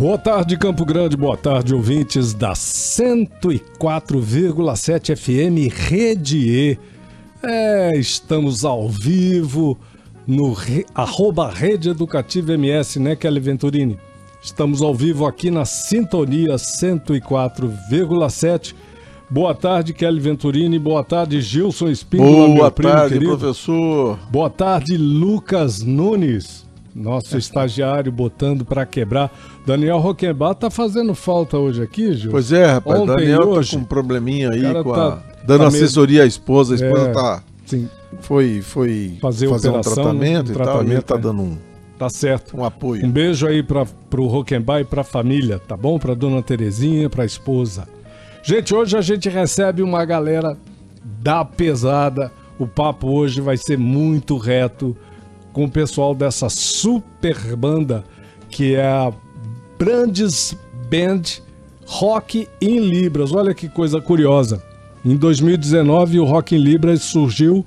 Boa tarde, Campo Grande, boa tarde, ouvintes da 104,7 FM Rede E. É, estamos ao vivo no re, arroba Rede Educativa MS, né, Kelly Venturini? Estamos ao vivo aqui na Sintonia 104,7. Boa tarde, Kelly Venturini. Boa tarde, Gilson Espíndola, Boa meu primo tarde, querido. professor. Boa tarde, Lucas Nunes, nosso estagiário botando para quebrar. Daniel Roquembar tá fazendo falta hoje aqui, Gil? Pois é, rapaz, Ontem Daniel e hoje, tá com um probleminha aí, cara com tá- a, dando tá meio- assessoria à esposa. A esposa É. tá, Sim, foi, foi Fazer um operação, tratamento um e tal, e ele tratamento, tá é. dando um, tá certo. um apoio. Um beijo aí para pro Roquembar e pra família, tá bom? Pra dona Terezinha, pra esposa. Gente, hoje a gente recebe uma galera da pesada. O papo hoje vai ser muito reto com o pessoal dessa super banda que é a Brandes Band Rock em Libras. Olha que coisa curiosa. Em 2019, o Rock em Libras surgiu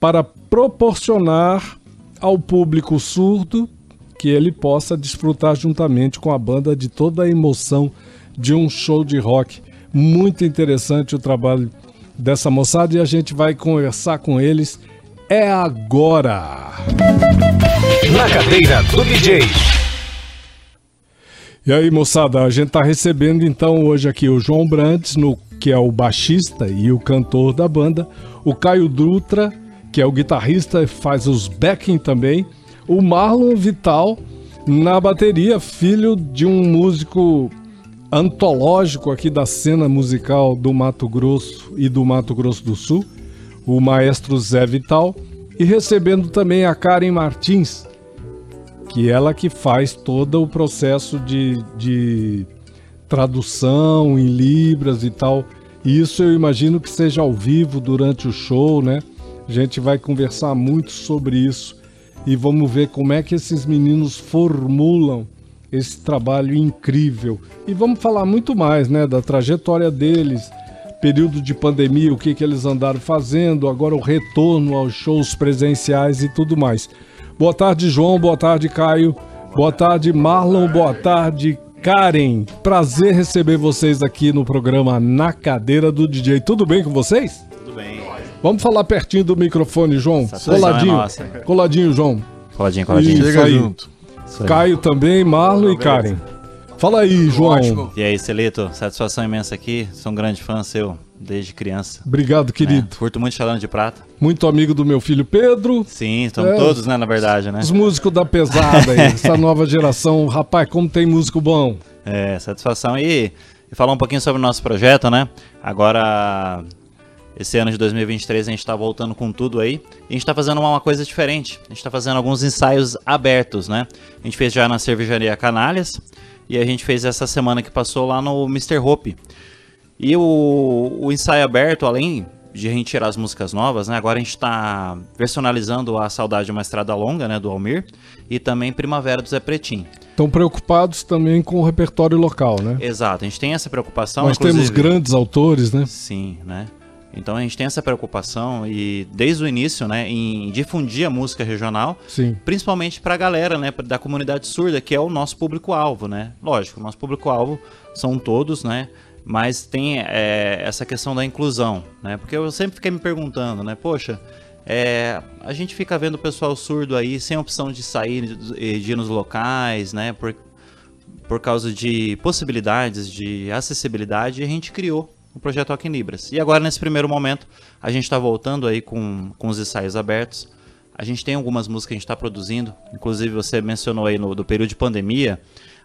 para proporcionar ao público surdo que ele possa desfrutar juntamente com a banda de toda a emoção de um show de rock. Muito interessante o trabalho dessa moçada e a gente vai conversar com eles. É agora! Na cadeira do DJ. E aí, moçada, a gente tá recebendo então hoje aqui o João Brandes, no, que é o baixista e o cantor da banda, o Caio Dutra, que é o guitarrista e faz os backing também, o Marlon Vital na bateria, filho de um músico antológico aqui da cena musical do Mato Grosso e do Mato Grosso do Sul, o maestro Zé Vital, e recebendo também a Karen Martins, que ela que faz todo o processo de, de tradução em libras e tal. E isso eu imagino que seja ao vivo durante o show, né? A gente vai conversar muito sobre isso e vamos ver como é que esses meninos formulam esse trabalho incrível. E vamos falar muito mais, né, da trajetória deles, período de pandemia, o que, que eles andaram fazendo, agora o retorno aos shows presenciais e tudo mais. Boa tarde, João. Boa tarde, Caio. Boa tarde, Marlon. Boa tarde, Karen. Prazer receber vocês aqui no programa Na Cadeira do DJ. Tudo bem com vocês? Tudo bem. Vamos falar pertinho do microfone, João. É Coladinho. Coladinho, João. Coladinho, coladinho. Isso Chega aí. junto. Isso aí. Caio também, Marlon e Karen. Fala aí, João. E aí, Celito, satisfação imensa aqui. Sou um grande fã seu desde criança. Obrigado, querido. né? Curto muito Chalano de Prata. Muito amigo do meu filho Pedro. Sim, estamos É, todos, né, na verdade, né? Os músicos da pesada aí, essa nova geração. Rapaz, como tem músico bom. É, satisfação. E, e falar um pouquinho sobre o nosso projeto, né? Agora, esse ano de 2023, a gente tá voltando com tudo aí. E a gente tá fazendo uma, coisa diferente. A gente tá fazendo alguns ensaios abertos, né? A gente fez já na cervejaria Canalhas. E a gente fez essa semana que passou lá no Mr. Hope. E o, o ensaio aberto, além de a gente tirar as músicas novas, né? Agora a gente está versionalizando a Saudade de uma Estrada Longa, né? Do Almir. E também Primavera do Zé Pretinho. Estão preocupados também com o repertório local, né? Exato, a gente tem essa preocupação. Nós temos inclusive- grandes autores, né? Sim, né? Então a gente tem essa preocupação e desde o início, né, em difundir a música regional, Sim. principalmente para a galera, né, da comunidade surda, que é o nosso público-alvo, né? Lógico, o nosso público-alvo são todos, né? Mas tem é, essa questão da inclusão, né? Porque eu sempre fiquei me perguntando, né? Poxa, é, a gente fica vendo o pessoal surdo aí sem opção de sair e de ir nos locais, né? Por, por causa de possibilidades de acessibilidade, e a gente criou o projeto Libras. E agora, nesse primeiro momento, a gente está voltando aí com, com os ensaios abertos. A gente tem algumas músicas que a gente está produzindo, inclusive você mencionou aí no do período de pandemia,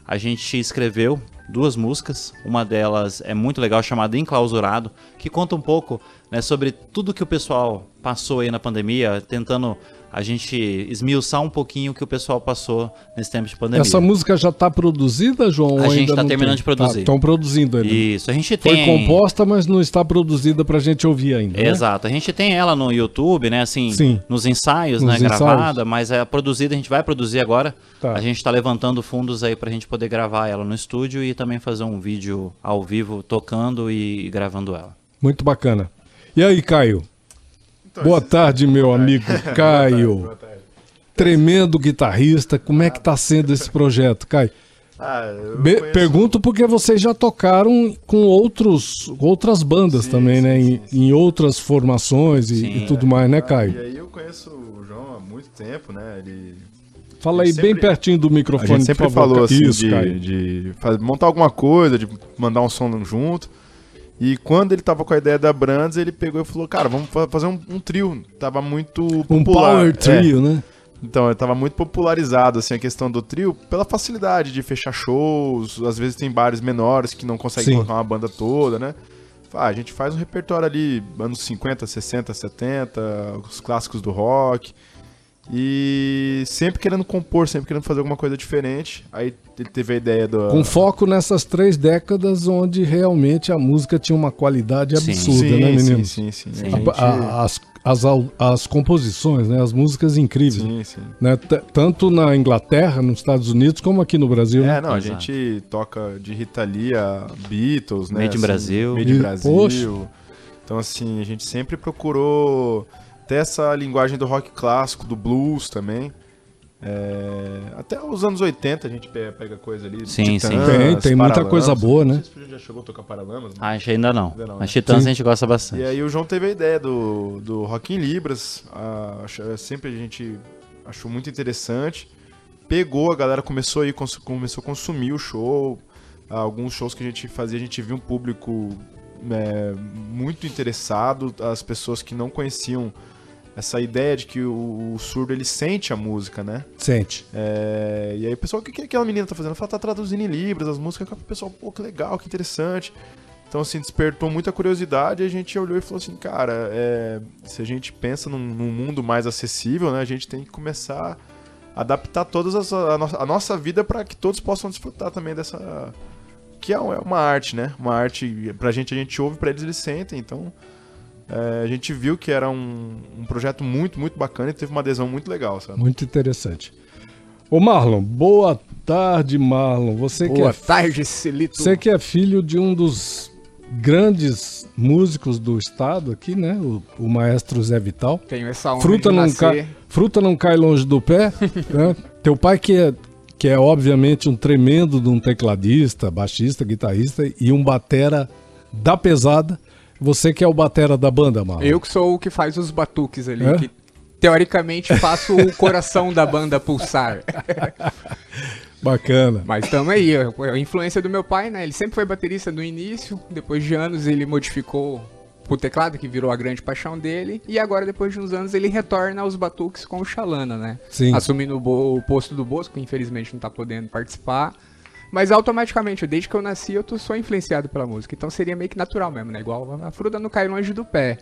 a gente escreveu duas músicas, uma delas é muito legal, chamada Enclausurado, que conta um pouco né, sobre tudo que o pessoal passou aí na pandemia, tentando a gente esmiuçar um pouquinho o que o pessoal passou nesse tempo de pandemia. Essa música já está produzida, João? A gente tá não terminando tem? de produzir. Estão produzindo ainda. Isso, a gente Foi tem. composta, mas não está produzida para a gente ouvir ainda. né? Exato, a gente tem ela no YouTube, né? Assim, Sim. nos ensaios, Nos né? ensaios. Gravada, mas é produzida, a gente vai produzir agora. Tá. A gente tá levantando fundos aí pra gente poder gravar ela no estúdio e também fazer um vídeo ao vivo tocando e gravando ela. Muito bacana. E aí, Caio? Boa tarde, meu amigo Caio. Tremendo guitarrista. Como é que tá sendo esse projeto, Caio? Ah, conheço- Pergunto porque vocês já tocaram com outros, outras bandas Sim, também, sim, né? sim, Em, sim. em outras formações e, Sim. e tudo mais, né, Ah, Caio? E aí eu conheço o João há muito tempo, né? Ele Fala aí ele bem sempre- pertinho do A microfone, gente sempre por favor. falou assim Isso, de, Caio. de montar alguma coisa, de mandar um som junto. E quando ele tava com a ideia da Brands, ele pegou e falou, cara, vamos fa- fazer um, um trio. Tava muito Um popular. power É. trio, né? Então, tava muito popularizado assim a questão do trio pela facilidade de fechar shows. Às vezes tem bares menores que não conseguem Sim. colocar uma banda toda, né? Ah, a gente faz um repertório ali, anos 50, 60, 70, os clássicos do rock. E sempre querendo compor, sempre querendo fazer alguma coisa diferente. Aí ele teve a ideia do. Com foco nessas três décadas onde realmente a música tinha uma qualidade Sim. absurda, sim, né, menino? sim, sim, Sim. A A- gente- a- as, as, as composições, né? As músicas incríveis. Sim, sim. Né? Tanto na Inglaterra, nos Estados Unidos, como aqui no Brasil. né? É, não, a Exato. gente toca de Rita Lee a Beatles, né? Made in Brasil. Made in Brasil. poxa. Então, assim, a gente sempre procurou ter essa linguagem do rock clássico, do blues também. É, Até os anos 80 a gente pe- pega coisa ali. Sim, sim. Tem, tem muita coisa boa, né? Não sei se já chegou a tocar Paralamas. né? Acho ainda não. Ainda não, Mas né? Titãs Sim. a gente gosta bastante. E aí o João teve a ideia do, do Rock em Libras. ah, ach- sempre a gente achou muito interessante. Pegou, a galera começou a ir, cons- começou a consumir o show. Ah, alguns shows que a gente fazia, a gente viu um público é, muito interessado. As pessoas que não conheciam essa ideia de que o, o surdo ele sente a música, né? Sente. É, e aí o pessoal, o que, que aquela menina tá fazendo? Ela fala, tá traduzindo em Libras as músicas. O pessoal, pô, que legal, que interessante. Então, assim, despertou muita curiosidade e a gente olhou e falou assim, cara, é, se a gente pensa num, num mundo mais acessível, né, a gente tem que começar a adaptar todas as, a, nossa, a nossa vida para que todos possam desfrutar também dessa... Que é é uma arte, né? Uma arte, pra gente, a gente ouve, pra eles eles sentem, então... é, a gente viu que era um, um projeto muito, muito bacana e teve uma adesão muito legal, sabe? Muito interessante. Ô Marlon, boa tarde, Marlon. Você, que Boa é, tarde, Celito. você que é filho de um dos grandes músicos do estado aqui, né? O, o maestro Zé Vital. Tenho essa honra Fruta de não, nascer. cai, fruta não cai longe do pé. né? Teu pai que é, que é obviamente um tremendo de um tecladista, baixista, guitarrista e um batera da pesada. Você que é o batera da banda, Marlon. Eu que sou o que faz os batuques ali, É? que teoricamente faço o coração da banda pulsar. Bacana. Mas tamo aí, a influência do meu pai, né? Ele sempre foi baterista no início, depois de anos ele modificou o teclado, que virou a grande paixão dele, e agora, depois de uns anos, ele retorna aos batuques com o Xalana, né? Sim. Assumindo o, o posto do Bosco, que infelizmente não tá podendo participar. Mas automaticamente, desde que eu nasci, eu tô, sou influenciado pela música. Então seria meio que natural mesmo, né? Igual a fruta não cai longe do pé.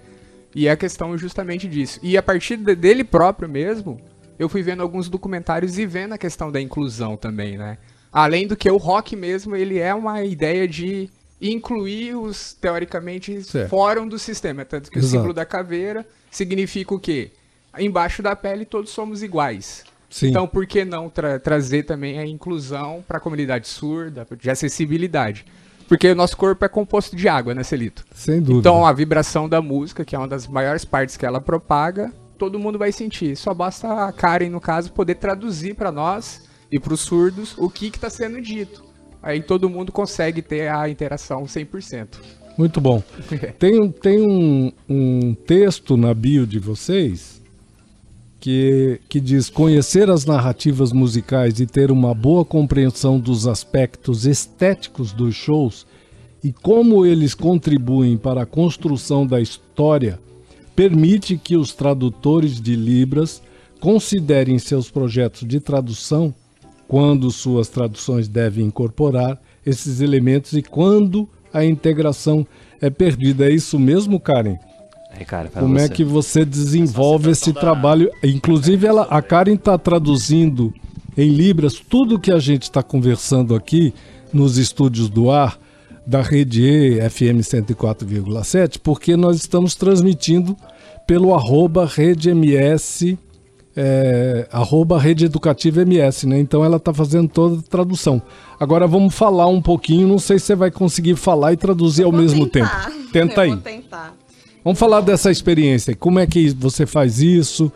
E é a questão justamente disso. E a partir de- dele próprio mesmo, eu fui vendo alguns documentários e vendo a questão da inclusão também, né? Além do que o rock mesmo, ele é uma ideia de incluir os, teoricamente, Certo. fora do sistema. Tanto que Exato. o símbolo da caveira significa o quê? Embaixo da pele todos somos iguais. Sim. Então, por que não tra- trazer também a inclusão para a comunidade surda, de acessibilidade? Porque o nosso corpo é composto de água, né, Celito? Sem dúvida. Então, a vibração da música, que é uma das maiores partes que ela propaga, todo mundo vai sentir. Só basta a Karen, no caso, poder traduzir para nós e para os surdos o que está sendo dito. Aí todo mundo consegue ter a interação 100%. Muito bom. Tem, tem um, um texto na bio de vocês que, que diz: conhecer as narrativas musicais e ter uma boa compreensão dos aspectos estéticos dos shows e como eles contribuem para a construção da história permite que os tradutores de Libras considerem seus projetos de tradução quando suas traduções devem incorporar esses elementos e quando a integração é perdida. É isso mesmo, Karen? Como é você. que você desenvolve esse da- trabalho? Inclusive, ela, a Karen está traduzindo em Libras tudo que a gente está conversando aqui nos estúdios do ar da Rede E FM 104,7, porque nós estamos transmitindo pelo arroba Rede MS, é, arroba Rede Educativa MS, né? Então ela está fazendo toda a tradução. Agora vamos falar um pouquinho, não sei se você vai conseguir falar e traduzir ao Vou mesmo tentar. tempo. Tenta Eu aí. Vou tentar. Vamos falar dessa experiência. Como é que você faz isso?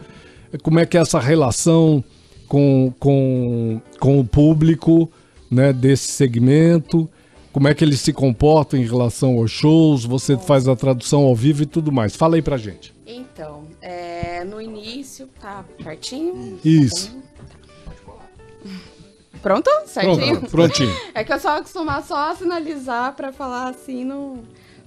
Como é que é essa relação com, com, com o público né, desse segmento? Como é que eles se comportam em relação aos shows? Você faz a tradução ao vivo e tudo mais. Fala aí pra gente. Então, é, no início, tá pertinho? Isso. Pronto? Certinho? Pronto, prontinho. É que eu só acostumar só a sinalizar pra falar assim no.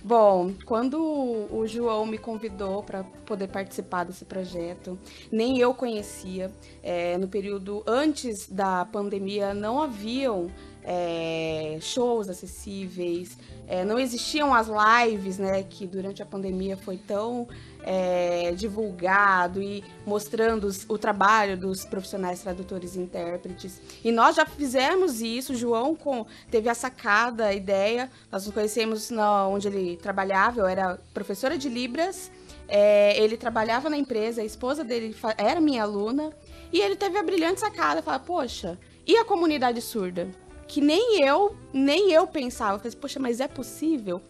Bom, quando o João me convidou para poder participar desse projeto, nem eu conhecia. É, no período antes da pandemia, não haviam é, shows acessíveis, é, não existiam as lives, né, que durante a pandemia foi tão é, divulgado e mostrando os- o trabalho dos profissionais tradutores e intérpretes. E nós já fizemos isso, o João com, teve a sacada, a ideia, nós nos conhecemos onde ele trabalhava, eu era professora de Libras, é, ele trabalhava na empresa, a esposa dele era minha aluna, e ele teve a brilhante sacada, falar, poxa, e a comunidade surda? Que nem eu, nem eu pensava, falei, poxa, mas é possível?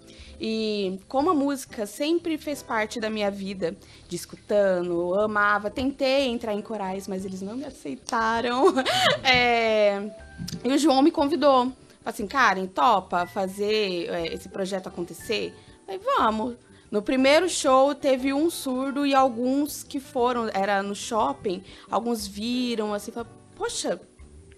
E como a música sempre fez parte da minha vida, de escutando, amava, tentei entrar em corais, mas eles não me aceitaram. É, e o João me convidou. Falei assim, Karen, topa fazer é, esse projeto acontecer? Falei, vamos. No primeiro show teve um surdo e alguns que foram, era no shopping, alguns viram assim, falaram, poxa,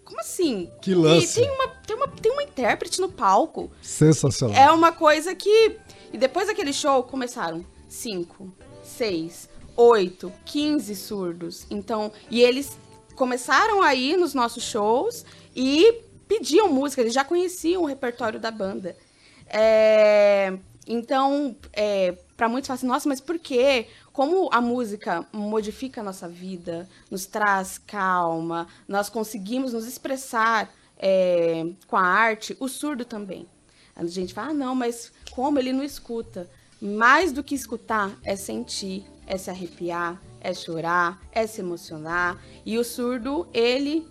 como assim? Que E lance. tem uma, tem uma, tem uma intérprete no palco. Sensacional. É uma coisa que. E depois daquele show começaram cinco, seis, oito, 15 surdos. Então, e eles começaram a ir nos nossos shows e pediam música, eles já conheciam o repertório da banda. É, então, é, para muitos falam assim, nossa, mas por quê? Como a música modifica a nossa vida, nos traz calma, nós conseguimos nos expressar é, com a arte, o surdo também. A gente fala, ah, não, mas como ele não escuta? Mais do que escutar é sentir, é se arrepiar, é chorar, é se emocionar. E o surdo, ele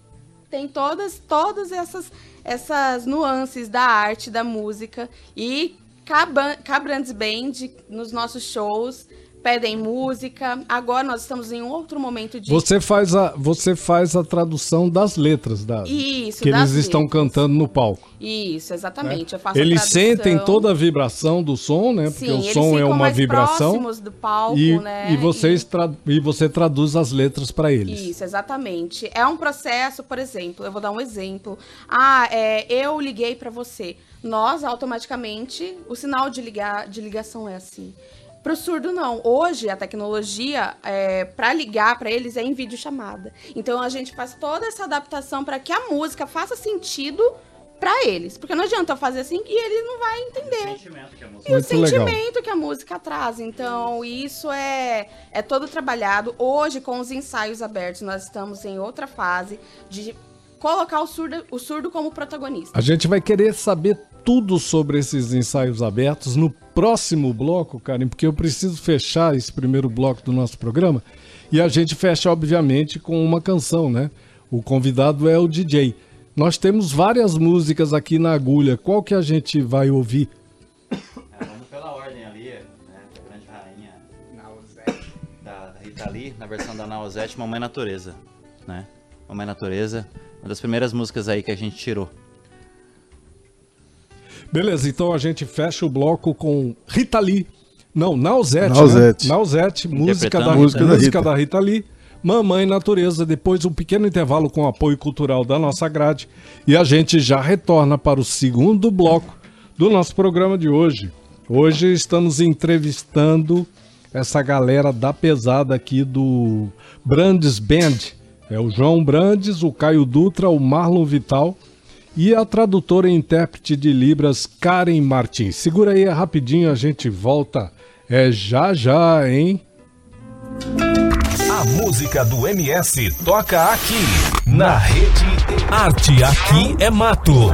tem todas, todas essas, essas nuances da arte, da música. E Cabrands Band, nos nossos shows, pedem música. Agora nós estamos em outro momento de. Você faz a, você faz a tradução das letras da, Isso, que eles das estão letras. cantando no palco. Isso, exatamente. A Eles sentem toda a vibração do som, né? Porque Sim, o som é uma vibração. do palco, E, né? e, vocês tra- e você traduz as letras para eles. Isso, exatamente. É um processo, por exemplo, eu vou dar um exemplo. Ah, é, eu liguei para você. Nós, automaticamente, o sinal de, ligar, de ligação é assim. Pro surdo, não. Hoje, a tecnologia, é, para ligar para eles, é em videochamada. Então, a gente faz toda essa adaptação para que a música faça sentido para eles. Porque não adianta eu fazer assim e ele não vai entender. E o Muito legal. sentimento que a música traz. Então, isso é, é todo trabalhado. Hoje, com os ensaios abertos, nós estamos em outra fase de colocar o surdo, o surdo como protagonista. A gente vai querer saber tudo sobre esses ensaios abertos no próximo bloco, Karen, porque eu preciso fechar esse primeiro bloco do nosso programa. E a gente fecha, obviamente, com uma canção, né? O convidado é o DJ. Nós temos várias músicas aqui na agulha. Qual que a gente vai ouvir? vamos pela ordem ali, né? Que a grande rainha da, da Rita Lee, na versão da Nausete, Mamãe Natureza, né? Mamãe Natureza, uma das primeiras músicas aí que a gente tirou. Beleza, então a gente fecha o bloco com Rita Lee. Não, Nausete. Nausete. Né? Nausete, música da, música, Música da, da Rita. Lee. Mamãe Natureza. Depois um pequeno intervalo com apoio cultural da nossa grade. E a gente já retorna para o segundo bloco do nosso programa de hoje. Hoje estamos entrevistando essa galera da pesada aqui do Brandes Band. É o João Brandes, o Caio Dutra, o Marlon Vital e a tradutora e intérprete de Libras Karen Martins. Segura aí rapidinho, a gente volta É já já, hein? A música do MS toca aqui, na rede Arte Aqui é Mato.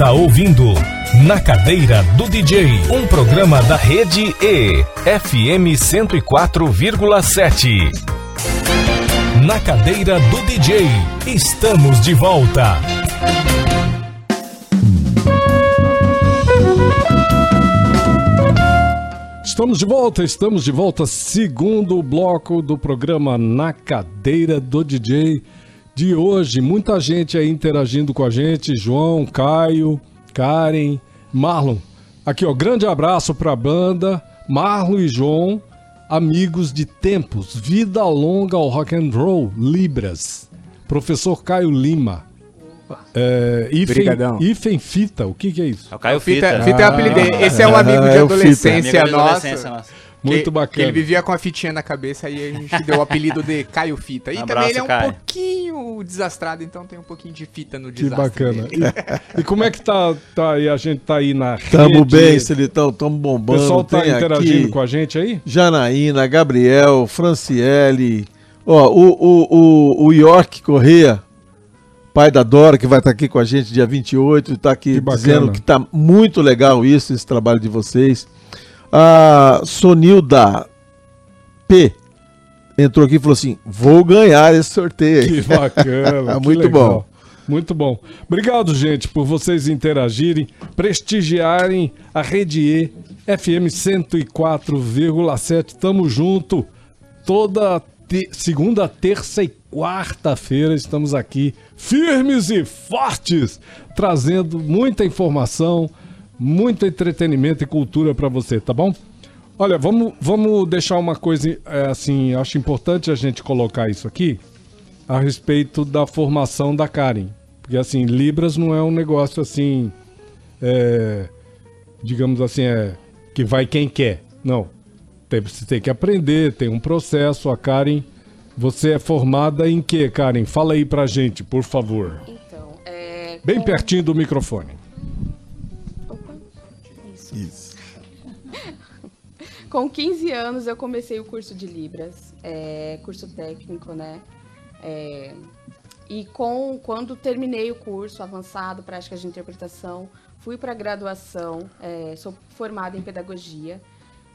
Está ouvindo Na Cadeira do DJ, um programa da rede E, FM 104,7. Na Cadeira do DJ, estamos de volta. Estamos de volta, estamos de volta. Segundo bloco do programa Na Cadeira do DJ de hoje. Muita gente aí interagindo com a gente. João, Caio, Karen, Marlon. Aqui, ó, grande abraço pra banda. Marlon e João, amigos de tempos. Vida longa ao rock and roll, Libras. Professor Caio Lima. É, Ifen, Fita, o que, que é isso? É o Caio Fita, Fita. fita é o apelido dele. Esse é um amigo de é o Fita. adolescência Amigo nossa. adolescência nossa. Muito que, bacana. que ele vivia com a fitinha na cabeça e a gente deu o apelido de Caio Fita. E Um também abraço, ele é um Caio. pouquinho desastrado, então tem um pouquinho de fita no Que desastre. bacana. dele. E, e como é que tá, tá aí? A gente tá aí na Tamo rede? bem, Celitão, tamo O bombando. pessoal tá Tem interagindo aqui com a gente aí? Janaína, Gabriel, Franciele, Ó, o, o, o, o York Correia, pai da Dora, que vai estar aqui com a gente dia 28, está aqui Que bacana. dizendo que tá muito legal isso, esse trabalho de vocês. A Sonilda P entrou aqui e falou assim: vou ganhar esse sorteio. Que aí." bacana. que Muito legal. bom. Muito bom. Obrigado, gente, por vocês interagirem, prestigiarem a Rede E FM 104,7. Tamo junto. Toda te- segunda, terça e quarta-feira estamos aqui, firmes e fortes, trazendo muita informação, muito entretenimento e cultura para você, tá bom? Olha, vamos, vamos deixar uma coisa é, assim, acho importante a gente colocar isso aqui a respeito da formação da Karen. Porque assim, Libras não é um negócio assim, é, digamos assim, é que vai quem quer. Não. Tem, você tem que aprender, tem um processo. A Karen, você é formada em quê, Karen? Fala aí pra gente, por favor. Então, é. Bem com- pertinho do microfone. Com 15 anos eu comecei o curso de Libras, é, curso técnico, né? É, e com, quando terminei o curso avançado, práticas de interpretação, fui para a graduação, é, sou formada em pedagogia.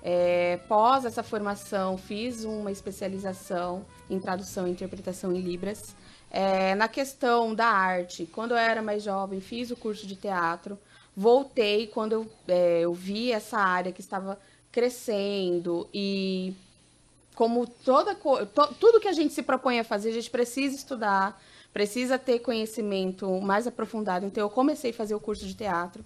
É, pós essa formação, fiz uma especialização em tradução e interpretação em Libras. É, na questão da arte, quando eu era mais jovem, fiz o curso de teatro. Voltei quando eu, é, eu vi essa área que estava crescendo e como toda co- tudo que a gente se propõe a fazer, a gente precisa estudar, precisa ter conhecimento mais aprofundado. Então eu comecei a fazer o curso de teatro.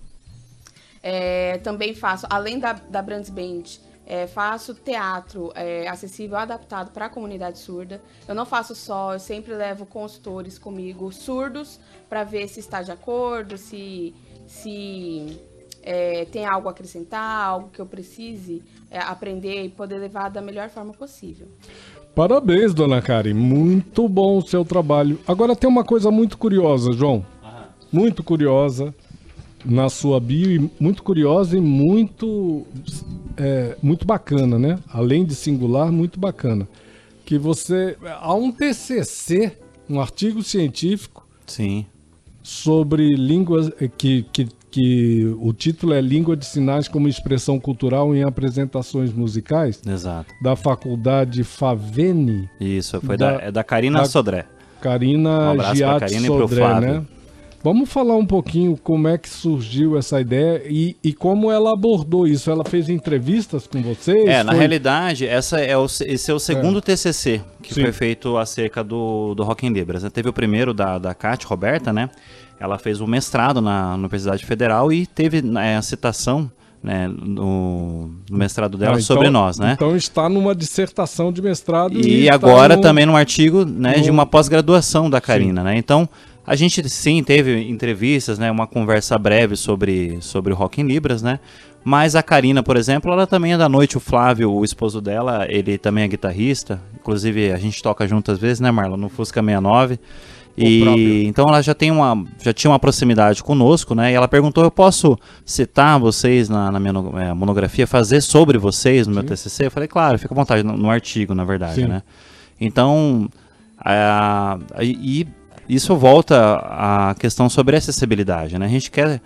É, também faço, além da, da Brands Band, é, faço teatro é, acessível, adaptado para a comunidade surda. Eu não faço só, eu sempre levo consultores comigo, surdos, para ver se está de acordo, se, se é, tem algo a acrescentar, algo que eu precise é, aprender e poder levar da melhor forma possível. Parabéns, dona Karen. Muito bom o seu trabalho. Agora tem uma coisa muito curiosa, João. Muito curiosa na sua bio e muito curiosa e muito é, muito bacana, né? Além de singular, muito bacana. Que você há um TCC, um artigo científico Sim. sobre línguas eh, que, que, que o título é Língua de Sinais como expressão cultural em apresentações musicais Exato. da Faculdade Favene. Isso, foi Da- da, é da Karina da- Sodré. Um Karina abraço pra Giatti Karina e Sodré, né? Vamos falar um pouquinho como é que surgiu essa ideia e, e como ela abordou isso. Ela fez entrevistas com vocês? É, na Foi- realidade, essa é o, esse é o segundo TCC que Sim. foi feito acerca do, do Rock em Libras. né? Teve o primeiro da, da Kátia Roberta, né? Ela fez o mestrado na Universidade Federal e teve né, a citação né, no, no mestrado dela Ah, então- sobre nós, né? Então está numa dissertação de mestrado. E, está agora no- também num artigo né, de no- uma pós-graduação da Karina, né? Então, a gente sim teve entrevistas, né? Uma conversa breve sobre, sobre o Rock em Libras, né? Mas a Karina, por exemplo, ela também é da noite. O Flávio, o esposo dela, ele também é guitarrista. Inclusive, a gente toca junto às vezes, né, Marlon? No Fusca 69. E então ela já tem uma já tinha uma proximidade conosco, né? E ela perguntou: eu posso citar vocês na, na minha eh, monografia, fazer sobre vocês no meu TCC? Eu falei: claro, fica à vontade no, no artigo, na verdade, Sim. né? Então, a- a- e isso volta à questão sobre acessibilidade, né? A gente quer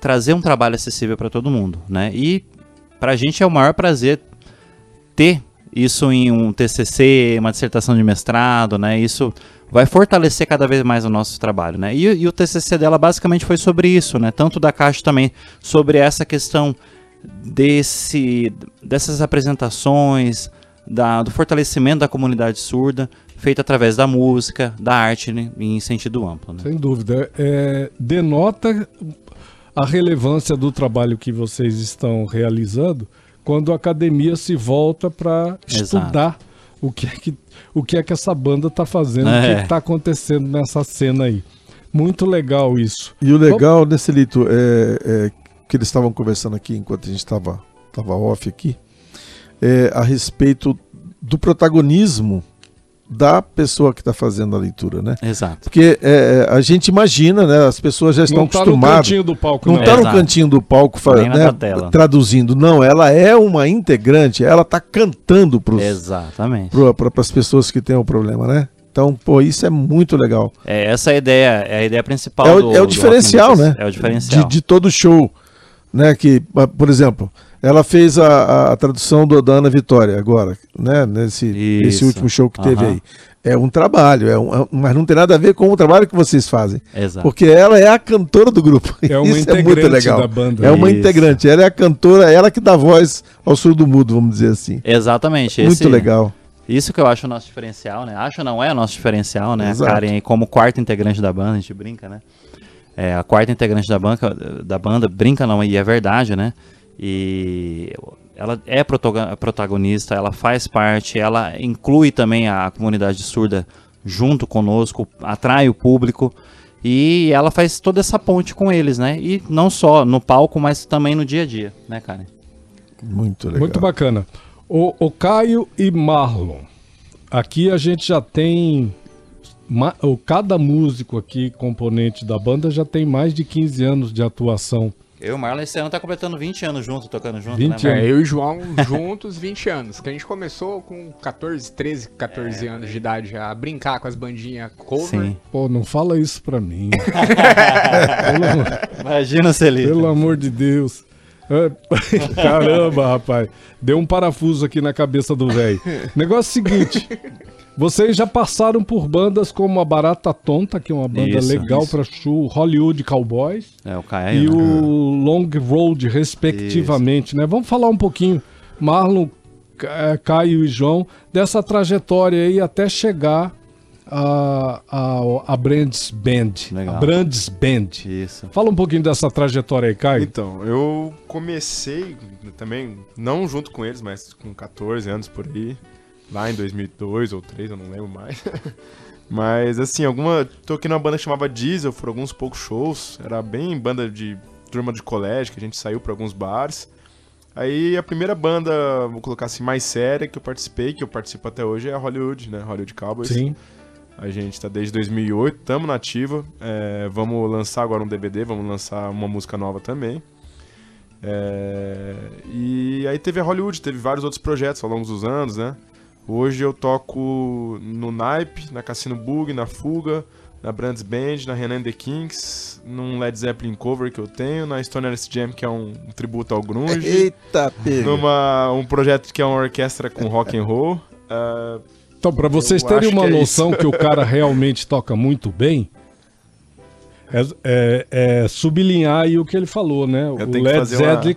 trazer um trabalho acessível para todo mundo, né? E para a gente é o maior prazer ter isso em um TCC, uma dissertação de mestrado, né? Isso vai fortalecer cada vez mais o nosso trabalho, né? E, e o TCC dela basicamente foi sobre isso, né? Tanto da Caixa também sobre essa questão desse dessas apresentações, da, do fortalecimento da comunidade surda, feito através da música, da arte, né? em sentido amplo, né? Sem dúvida. É, denota a relevância do trabalho que vocês estão realizando quando a academia se volta para estudar o que, é que, o que é que essa banda está fazendo, o que É. está acontecendo nessa cena aí. Muito legal isso. E o legal, né, Celito, é, é que eles estavam conversando aqui enquanto a gente estava tava off aqui, é a respeito do protagonismo da pessoa que está fazendo a leitura, né? Exato. Porque é, é, a gente imagina, né? As pessoas já estão Não tá no acostumadas. cantinho do palco, Não não. está no cantinho do palco fa- Nem na né, traduzindo. Não, ela é uma integrante, ela está cantando para Exatamente. as pessoas que têm o problema, né? Então, pô, isso é muito legal. É, essa é a ideia, é a ideia principal É o, do é o do diferencial, né? É o diferencial. De, de todo show. Né? Que, ah, por exemplo, ela fez a, a- a tradução do, da Ana Vitória agora, né? Nesse, último show que teve Aham. aí. É um trabalho, é um- é um- mas não tem nada a ver com o trabalho que vocês fazem. Exato. Porque ela é a cantora do grupo. É uma Isso é muito integrante legal. da banda. É uma Isso. integrante. Ela é a cantora, ela que dá voz ao surdo mudo, vamos dizer assim. Exatamente. Muito esse- legal. Isso que eu acho o nosso diferencial, né? Acho não é o nosso diferencial, né? Exato. A Karen aí como quarta integrante da banda, a gente brinca, né? É, a quarta integrante da, banca, da banda, brinca não, e é verdade, né? E ela é protagonista, ela faz parte, ela inclui também a comunidade surda junto conosco, atrai o público e ela faz toda essa ponte com eles, né? E não só no palco, mas também no dia a dia, né, Karen? Muito legal. Muito bacana. O, o Caio e Marlon. Aqui a gente já tem. cada músico aqui, componente da banda, já tem mais de 15 anos de atuação. Eu e o Marlon esse ano tá completando 20 anos junto, tocando junto, 20 né? anos. É, eu e o João juntos 20 anos. Que a gente começou com 14, 13, 14 anos de idade a brincar com as bandinhas cover. Sim. Pô, não fala isso pra mim. pelo, Imagina se ele. pelo amor de Deus. É, Caramba, rapaz. Deu um parafuso aqui na cabeça do velho. Negócio seguinte. Vocês já passaram por bandas como a Barata Tonta, que é uma banda Isso, legal isso. pra show, Hollywood Cowboys. É, o Caio. e né? o Long Road, respectivamente, né? Vamos falar um pouquinho, Marlon, Ca- Caio e João, dessa trajetória aí até chegar a, a, a Brands Band. Legal. A Brands Band. Isso. Fala um pouquinho dessa trajetória aí, Caio. Então, eu comecei também, não junto com eles, mas com 14 anos por aí, lá em 2002 ou 2003, eu não lembro mais. mas assim, alguma. Toquei numa banda que chamava Diesel, foram alguns poucos shows, era bem banda de turma de colégio, que a gente saiu pra alguns bares. Aí a primeira banda, vou colocar assim, mais séria que eu participei, que eu participo até hoje, é a Hollywood, né? Hollywood Cowboys. Sim. A gente tá desde 2008, tamo na ativa. É, vamos lançar agora um DVD, vamos lançar uma música nova também. É, e aí teve a Hollywood, teve vários outros projetos ao longo dos anos, né? Hoje eu toco no Naipe, na Cassino Bug, na Fuga, na Brands Band, na Renan The Kings, num Led Zeppelin cover que eu tenho, na Stone Alice Jam, que é um tributo ao grunge, Eita, pega. numa um projeto que é uma orquestra com rock and roll. Ah, Então, pra vocês Eu terem uma que é noção que o cara realmente toca muito bem, é, é- é sublinhar aí o que ele falou, né? O tenho que Led Zeppelin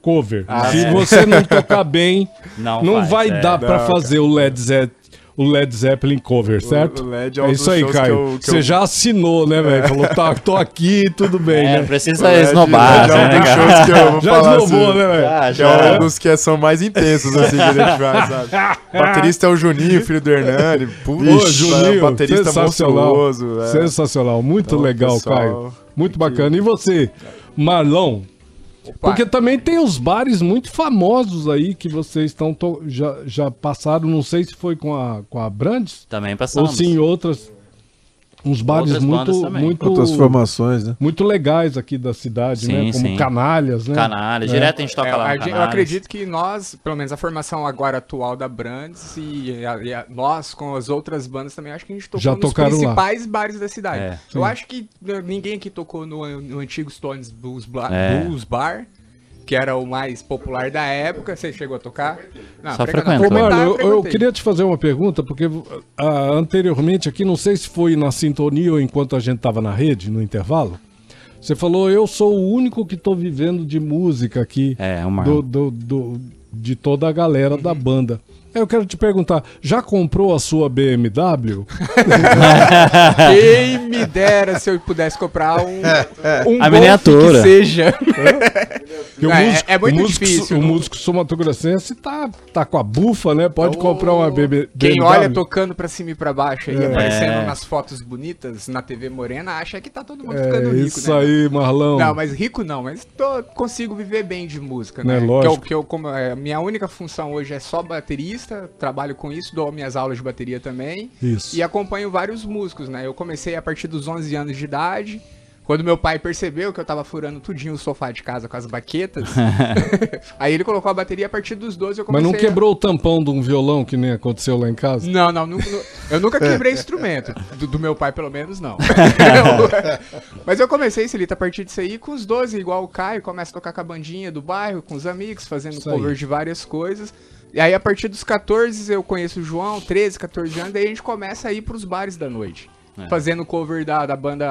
cover. Ah, Se é. você não tocar bem, Não, não faz, vai é. dar pra Não, fazer o Led Zeppelin. O Led Zeppelin cover, certo? o LED é é um isso dos aí, Caio. Você eu- já assinou, né, velho? Falou, tá, tô aqui, tudo bem, É, né? não precisa LED esnobar, é um né, shows que eu vou Já falar esnobou, assim, né, velho? Que é um dos que são mais intensos, assim, que a gente faz, sabe? O baterista é o Juninho, filho do Hernani. Putz, Ô, Juninho, baterista sensacional. monstruoso. é. Sensacional, muito Então, legal, pessoal, Caio. Muito bacana. E você, Marlon? Opa, Porque também tem os bares muito famosos aí que vocês estão já, já passaram, não sei se foi com a, com a Brandes Também ou passamos. se em outras. Uns bares Outras muito, muito, Outras formações, né? muito legais aqui da cidade, Sim, né? Como sim. canalhas, né? Canalha, direto a gente toca É, lá a no gente- eu Canalhas. acredito que nós, pelo menos a formação agora atual da Brands e, a- e a- nós com as outras bandas também, acho que a gente tocou Já nos tocaram lá. principais bares da cidade. É. Eu acho que eh, ninguém aqui tocou no, no antigo Stones Blues, Bla- É. Blues Bar, que era o mais popular da época. Você chegou a tocar? Não, Só frequenta- Marlon, eu, eu queria te fazer uma pergunta, porque ah, anteriormente aqui, não sei se foi na sintonia ou enquanto a gente estava na rede, no intervalo, você falou, eu sou o único que estou vivendo de música aqui. É, Marlon. do, do- do- de toda a galera da banda. Aí Eu quero te perguntar, já comprou a sua BMW? Quem me dera se eu pudesse comprar um, um A miniatura. que seja. O É, músico- é muito o músico, difícil, O não- músico sumatogrossense tá, tá com a bufa, né? Pode comprar uma BB, Quem BMW. olha tocando pra cima e pra baixo aí, É. aparecendo nas fotos bonitas na TV Morena, acha que tá todo mundo ficando É rico, isso né? aí, Marlão. Não, mas rico não, mas tô- consigo viver bem de música, né? Né, Que eu, lógico. que eu, como, é, minha única função hoje é só baterista baterista, trabalho com isso, dou minhas aulas de bateria também. Isso. E acompanho vários músicos, né? Eu comecei a partir dos 11 anos de idade. Quando meu pai percebeu que eu tava furando tudinho o sofá de casa com as baquetas, aí ele colocou a bateria a partir dos 12 eu Mas comecei não a- quebrou o tampão de um violão que nem aconteceu lá em casa? Não, não, nu- nu- eu nunca quebrei instrumento. Do, do meu pai, pelo menos, não. Mas eu comecei, Celita, a partir disso aí, com os 12, igual o Caio, começa a tocar com a bandinha do bairro, com os amigos, fazendo Isso aí. cover de várias coisas. E aí, a partir dos 14, eu conheço o João, 13, 14 anos, daí a gente começa a ir pros bares da noite. É. Fazendo cover da, da banda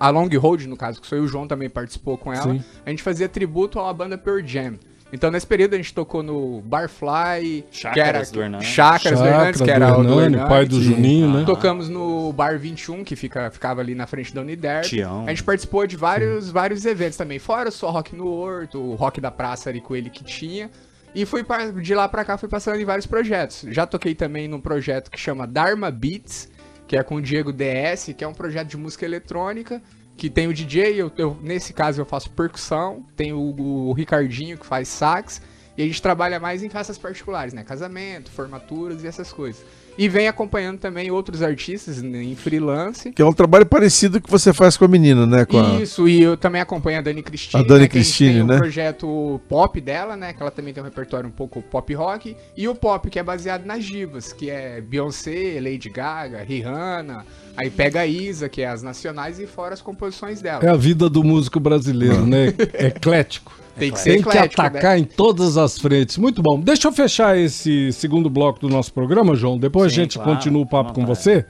A Long Road, no caso, que sou eu e o João também participou com ela. Sim. A gente fazia tributo à banda Pearl Jam. Então, nesse período, a gente tocou no Barfly, que Chácaras era do Hernani. Chácaras do Hernandes, que era do o do Hernani, pai do Juninho, né? Tocamos no Bar 21, que fica, ficava ali na frente da Uniderp. Tião. A gente participou de vários, vários eventos também. Fora só Rock no Horto, o Rock da Praça ali com ele que tinha. E fui pra- de lá pra cá, fui passando em vários projetos. Já toquei também num projeto que chama Dharma Beats, que é com o Diego DS, que é um projeto de música eletrônica. Que tem o DJ, eu, eu- nesse caso eu faço percussão, tem o, o Ricardinho que faz sax, e a gente trabalha mais em festas particulares, né? Casamento, formaturas e essas coisas. E vem acompanhando também outros artistas né, em freelance. Que é um trabalho parecido que você faz com a menina, né? Com a... Isso, e eu também acompanho a Dani Cristine. A Dani né, Cristine, tem né? o projeto pop dela, né? Que ela também tem um repertório um pouco pop rock. E o pop, que é baseado nas divas, que é Beyoncé, Lady Gaga, Rihanna. Aí pega a Isa, que é as nacionais, e fora as composições dela. É a vida do músico brasileiro, né? Eclético. Tem que ser Tem que eclético, né? atacar em todas as frentes. Muito bom. Deixa eu fechar esse segundo bloco do nosso programa, João. Depois Sim, a gente claro. continua o papo com você.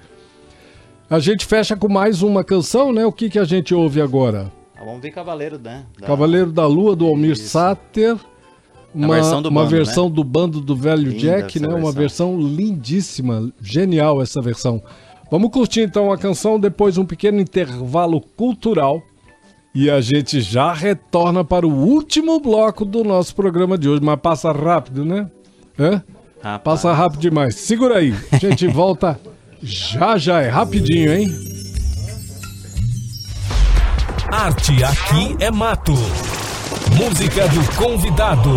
A gente fecha com mais uma canção, né? O que, que a gente ouve agora? Ah, vamos ver Cavaleiro, né? Da- Cavaleiro da Lua, do Almir Isso. Sater. Na Uma, versão do uma bando, versão né? do bando do velho Linda Jack, né? Uma versão. versão lindíssima, genial essa versão. Vamos curtir então a canção, depois um pequeno intervalo cultural. E a gente já retorna para o último bloco do nosso programa de hoje. Mas passa rápido, né? Hã? Rapaz. Passa rápido demais. Segura aí. A gente volta já já. É rapidinho, hein? Arte aqui é mato. Música do convidado.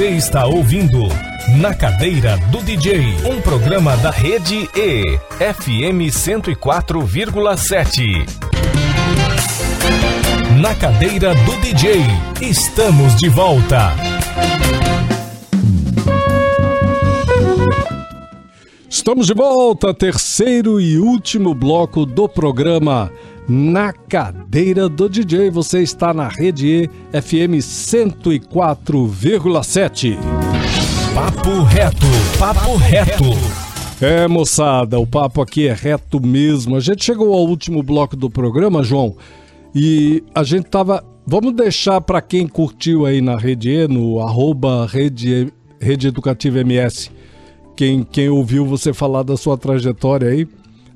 Você está ouvindo Na Cadeira do DJ, um programa da rede E, FM 104,7. Na Cadeira do DJ, estamos de volta. Estamos de volta, terceiro e último bloco do programa Na Cadeira do DJ. Você está na rede E FM 104,7. Papo reto, papo reto. É, moçada, o papo aqui é reto mesmo. A gente chegou ao último bloco do programa, João, e a gente tava. Vamos deixar para quem curtiu aí na rede E, no arroba rede, rede Educativa MS, quem, quem ouviu você falar da sua trajetória aí,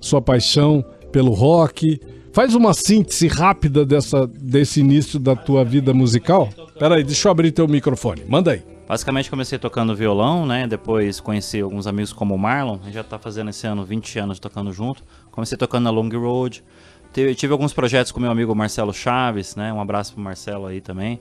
sua paixão pelo rock. Faz uma síntese rápida dessa, desse início da tua vida musical. Peraí, deixa eu abrir teu microfone. Manda aí. Basicamente comecei tocando violão, né? Depois conheci alguns amigos como o Marlon, a gente já tá fazendo esse ano 20 anos tocando junto. Comecei tocando na Long Road. Tive, tive alguns projetos com meu amigo Marcelo Chaves, né? Um abraço pro Marcelo aí também.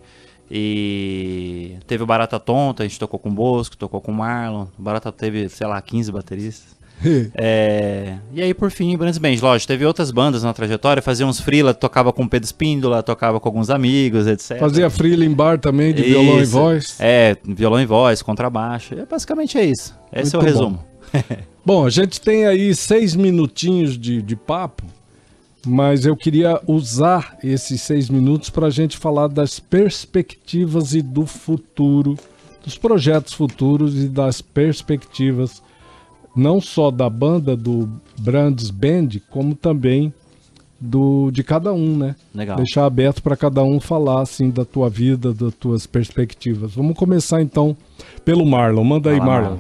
E teve o Barata Tonta, a gente tocou com o Bosco, tocou com o Marlon. O Barata teve, sei lá, 15 bateristas. É, e aí, por fim, Brands Band. Lógico, teve outras bandas na trajetória, fazia uns freela, tocava com o Pedro Espíndola, tocava com alguns amigos, etc. Fazia freela em bar também, de violão e Isso. voz. É, violão e voz, contrabaixo. É, basicamente é isso. Esse é o Muito resumo. Bom, a gente tem aí seis minutinhos de, de papo, mas eu queria usar esses seis minutos para a gente falar das perspectivas e do futuro, dos projetos futuros e das perspectivas, não só da banda do Brands Band, como também do de cada um, né? Legal. Deixar aberto para cada um falar assim da tua vida, das tuas perspectivas. Vamos começar então pelo Marlon. Manda aí, Marlon.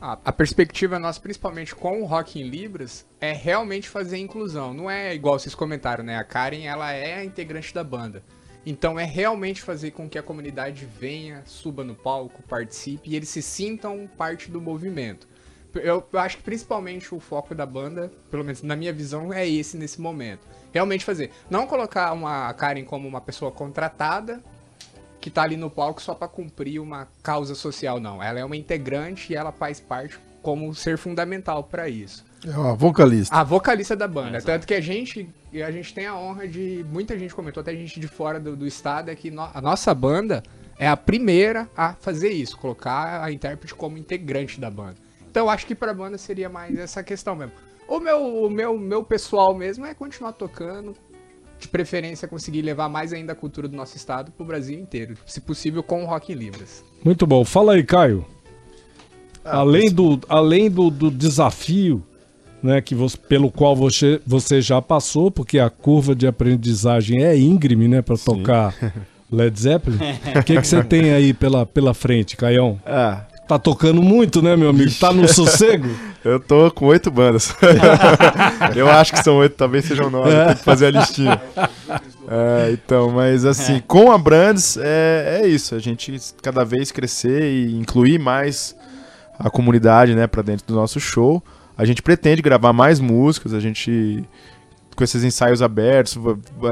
A, a perspectiva nossa, principalmente com o Rock em Libras, é realmente fazer a inclusão. Não é igual vocês comentaram, né? A Karen, ela é a integrante da banda. Então é realmente fazer com que a comunidade venha, suba no palco, participe e eles se sintam parte do movimento. Eu, acho que principalmente o foco da banda, pelo menos na minha visão, é esse nesse momento. Realmente fazer. Não colocar uma Karen como uma pessoa contratada que tá ali no palco só pra cumprir uma causa social, não. Ela é uma integrante e ela faz parte como ser fundamental pra isso. É uma vocalista. A vocalista da banda. Tanto que a gente, a gente tem a honra de. Muita gente comentou, até gente de fora do, do estado, é que no- a nossa banda é a primeira a fazer isso, colocar a intérprete como integrante da banda. Então eu acho que pra banda seria mais essa questão mesmo. O meu, o meu, meu pessoal mesmo é continuar tocando. De preferência, conseguir levar mais ainda a cultura do nosso estado pro Brasil inteiro. Se possível, com o Rock em Libras. Muito bom. Fala aí, Caio. além do, além do, do desafio né, que você, pelo qual você, você já passou, porque a curva de aprendizagem é íngreme né, para tocar Led Zeppelin. O que, que você tem aí pela, pela frente, Caião? Ah, Tá tocando muito, né, meu amigo? Tá no sossego? eu tô com oito bandas. eu acho que são oito, talvez sejam nove. Tem que fazer a listinha. É, então, mas assim, com a Brands é, é isso. A gente cada vez crescer e incluir mais a comunidade, né, para dentro do nosso show. A gente pretende gravar mais músicas, a gente com esses ensaios abertos,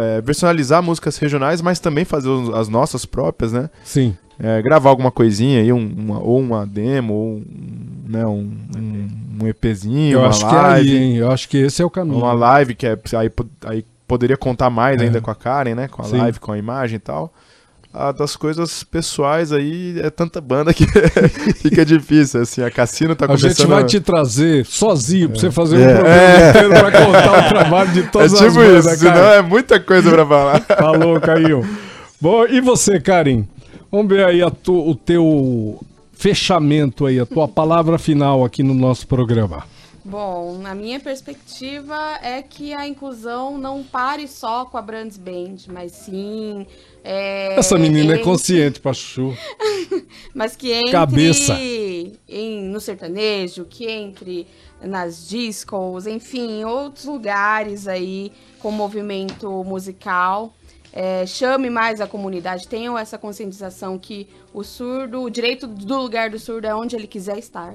é, personalizar músicas regionais, mas também fazer as nossas próprias, né? Sim. É, gravar alguma coisinha aí, um- uma, ou uma demo, ou um, né, um, um, um EPzinho, Eu uma acho que é live. aí, hein? Eu acho que esse é o caminho. Uma live que é, aí, aí poderia contar mais É. ainda com a Karen, né? Com a Sim. live, com a imagem e tal. Ah, das coisas pessoais aí, é tanta banda que fica difícil, assim. A Cassino tá A começando... gente vai te trazer sozinho pra você fazer um É. programa É. inteiro pra contar o trabalho de É todas as tipo bandas, isso, cara. senão é muita coisa pra falar. Falou, Caio. Bom, e você, Karen? Vamos ver aí a tu- o teu fechamento aí, a tua palavra final aqui no nosso programa. Bom, a minha perspectiva é que a inclusão não pare só com a Brands Band, mas sim. é, Essa menina é entre- consciente, Pachu. Mas que entre Cabeça. Em, no sertanejo, que entre nas discos, enfim, outros lugares aí com movimento musical. É, chame mais a comunidade, tenham essa conscientização que o surdo, o direito do lugar do surdo é onde ele quiser estar,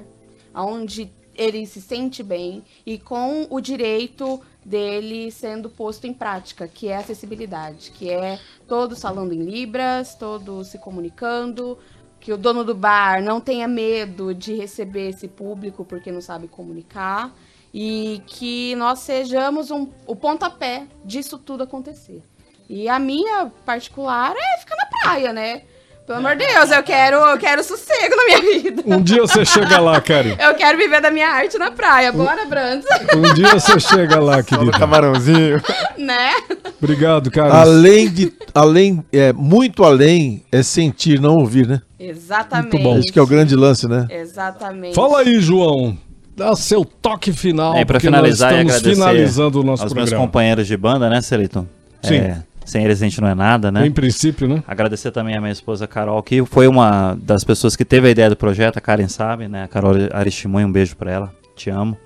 aonde ele se sente bem e com o direito dele sendo posto em prática, que é acessibilidade, que é todos falando em libras, todos se comunicando, que o dono do bar não tenha medo de receber esse público porque não sabe comunicar e que nós sejamos um, o pontapé disso tudo acontecer. E a minha particular é ficar na praia, né? Pelo amor de Deus, eu quero, eu quero sossego na minha vida. Um dia você chega lá, Karen. Eu quero viver da minha arte na praia. Bora, Brands. Um dia você chega lá, Só do querida. camarãozinho. né? Obrigado, Karen. Além de. Além, é, muito além é sentir, não ouvir, né? Exatamente. Muito bom. Esse que é o grande lance, né? Exatamente. Fala aí, João. Dá seu toque final. É, para finalizar nós e estamos agradecer finalizando o nosso aos meus programa. companheiros de banda, né, Celito? Sim. É, sem eles a gente não é nada, né? Em princípio, né? Agradecer também a minha esposa Carol, que foi uma das pessoas que teve a ideia do projeto, a Karen sabe, né? A Carol Aristimunha, um beijo pra ela, te amo.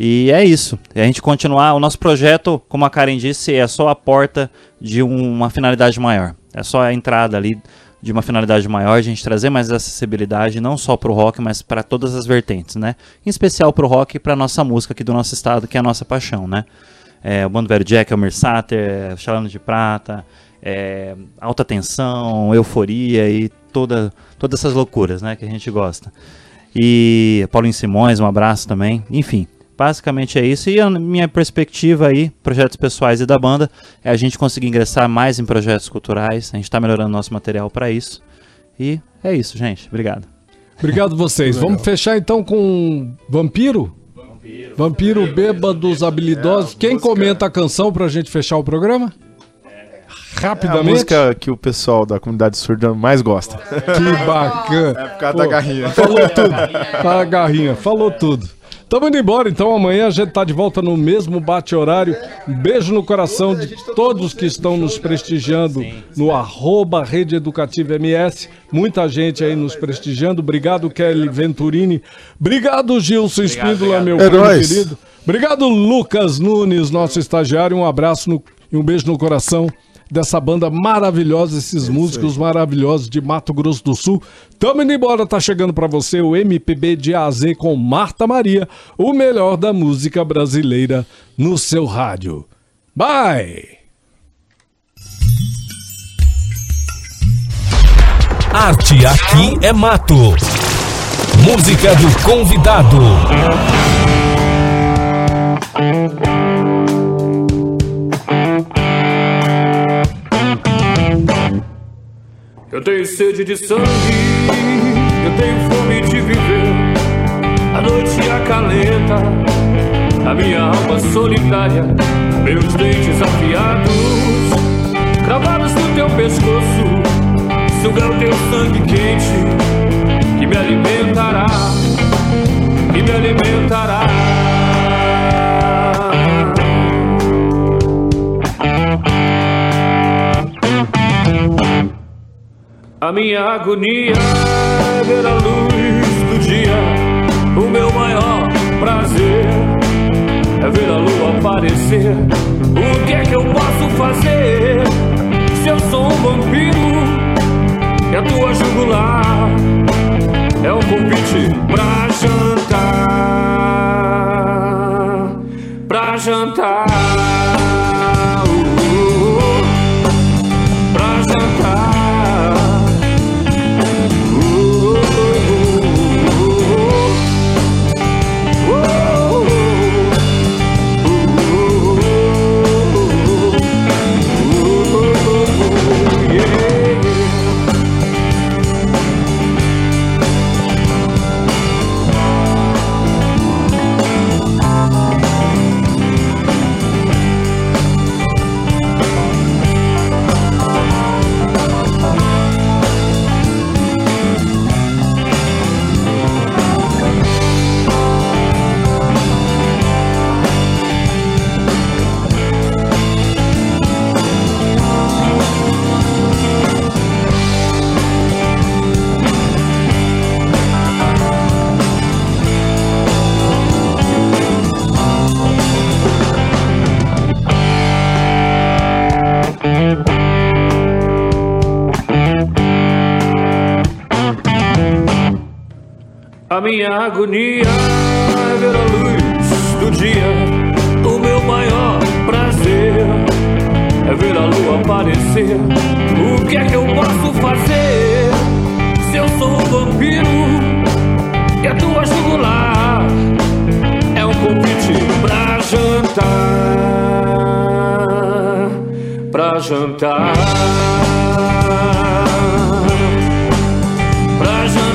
E é isso. E a gente continuar, o nosso projeto, como a Karen disse, é só a porta de um- uma finalidade maior. É só a entrada ali de uma finalidade maior, a gente trazer mais acessibilidade, não só pro rock, mas para todas as vertentes, né? Em especial pro rock e pra nossa música aqui do nosso estado, que é a nossa paixão, né? É, o Bando Velho Jack, Elmer Sater, Chalano de Prata, é, Alta Tensão, Euforia e toda, todas essas loucuras, né, que a gente gosta. E Paulinho Simões, um abraço também. Enfim, basicamente é isso. E a minha perspectiva aí, projetos pessoais e da banda, é a gente conseguir ingressar mais em projetos culturais. A gente está melhorando nosso material para isso. E é isso, gente. Obrigado. Obrigado vocês. Vamos fechar então com Vampiro? Vampiro, Bêbados Habilidosos. Quem comenta a canção pra gente fechar o programa? É a Rapidamente. música que o pessoal da comunidade surda mais gosta. Que bacana. É por causa Pô, da garrinha. Falou tudo. A garrinha, falou tudo. Tamo indo embora, então amanhã a gente tá de volta no mesmo bate-horário. Um beijo no coração de todos que estão nos prestigiando no arroba Rede Educativa MS. Muita gente aí nos prestigiando. Obrigado, Kelly Venturini. Obrigado, Gilson Espíndola, meu É querido. Obrigado, Lucas Nunes, nosso estagiário. Um abraço no- e um beijo no coração dessa banda maravilhosa, esses músicos maravilhosos de Mato Grosso do Sul. Tamo indo embora, tá chegando pra você o MPB de A a Z com Marta Maria, o melhor da música brasileira no seu rádio. Bye! Arte aqui é mato. Música do convidado. Eu tenho sede de sangue, eu tenho fome de viver. A noite acalenta a minha alma solitária. Meus dentes afiados, cravados no teu pescoço, sugar o teu sangue quente, que me alimentará, que me alimentará. A minha agonia é ver a luz do dia. O meu maior prazer é ver a lua aparecer. O que é que eu posso fazer se eu sou um vampiro? E a tua jugular é um convite pra jantar. Pra jantar. agonia ver a luz do dia. O meu maior prazer é ver a lua aparecer. O que é que eu posso fazer se eu sou um vampiro e a tua jugular é um convite pra jantar, pra jantar, pra jantar.